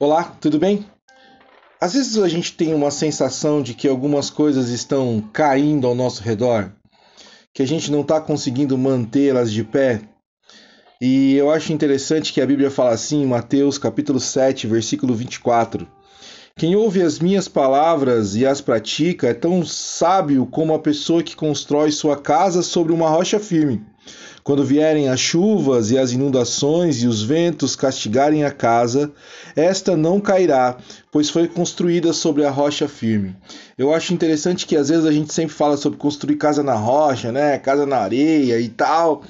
Olá, tudo bem? Às vezes a gente tem uma sensação de que algumas coisas estão caindo ao nosso redor, que a gente não está conseguindo mantê-las de pé. E eu acho interessante que a Bíblia fala assim em Mateus capítulo 7, versículo 24. Quem ouve as minhas palavras e as pratica é tão sábio como a pessoa que constrói sua casa sobre uma rocha firme. Quando vierem as chuvas e as inundações e os ventos castigarem a casa, esta não cairá, pois foi construída sobre a rocha firme. Eu acho interessante que às vezes a gente sempre fala sobre construir casa na rocha, né? Casa na areia e tal.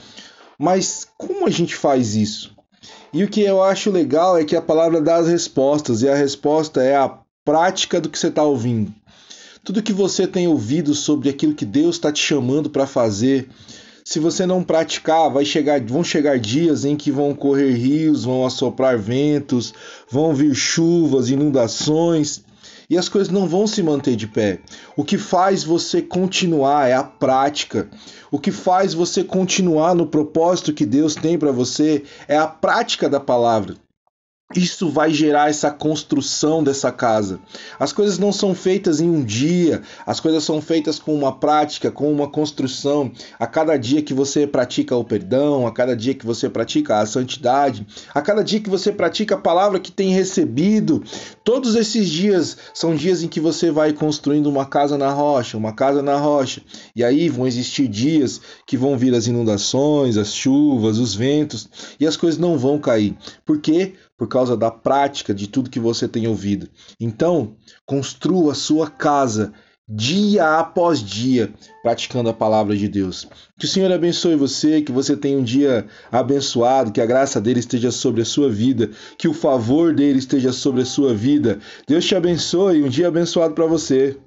Mas como a gente faz isso? E o que eu acho legal é que a palavra dá as respostas, e a resposta é a prática do que você está ouvindo. Tudo que você tem ouvido sobre aquilo que Deus está te chamando para fazer, se você não praticar, vai chegar, vão chegar dias em que vão correr rios, vão assoprar ventos, vão vir chuvas, inundações, e as coisas não vão se manter de pé. O que faz você continuar é a prática. O que faz você continuar no propósito que Deus tem para você é a prática da palavra isso vai gerar essa construção dessa casa. As coisas não são feitas em um dia, as coisas são feitas com uma prática, com uma construção. A cada dia que você pratica o perdão, a cada dia que você pratica a santidade, a cada dia que você pratica a palavra que tem recebido, todos esses dias são dias em que você vai construindo uma casa na rocha, uma casa na rocha. E aí vão existir dias que vão vir as inundações, as chuvas, os ventos, e as coisas não vão cair. Por quê? Por causa da prática de tudo que você tem ouvido. Então, construa sua casa dia após dia, praticando a palavra de Deus. Que o Senhor abençoe você, que você tenha um dia abençoado, que a graça dele esteja sobre a sua vida, que o favor dele esteja sobre a sua vida. Deus te abençoe, um dia abençoado para você.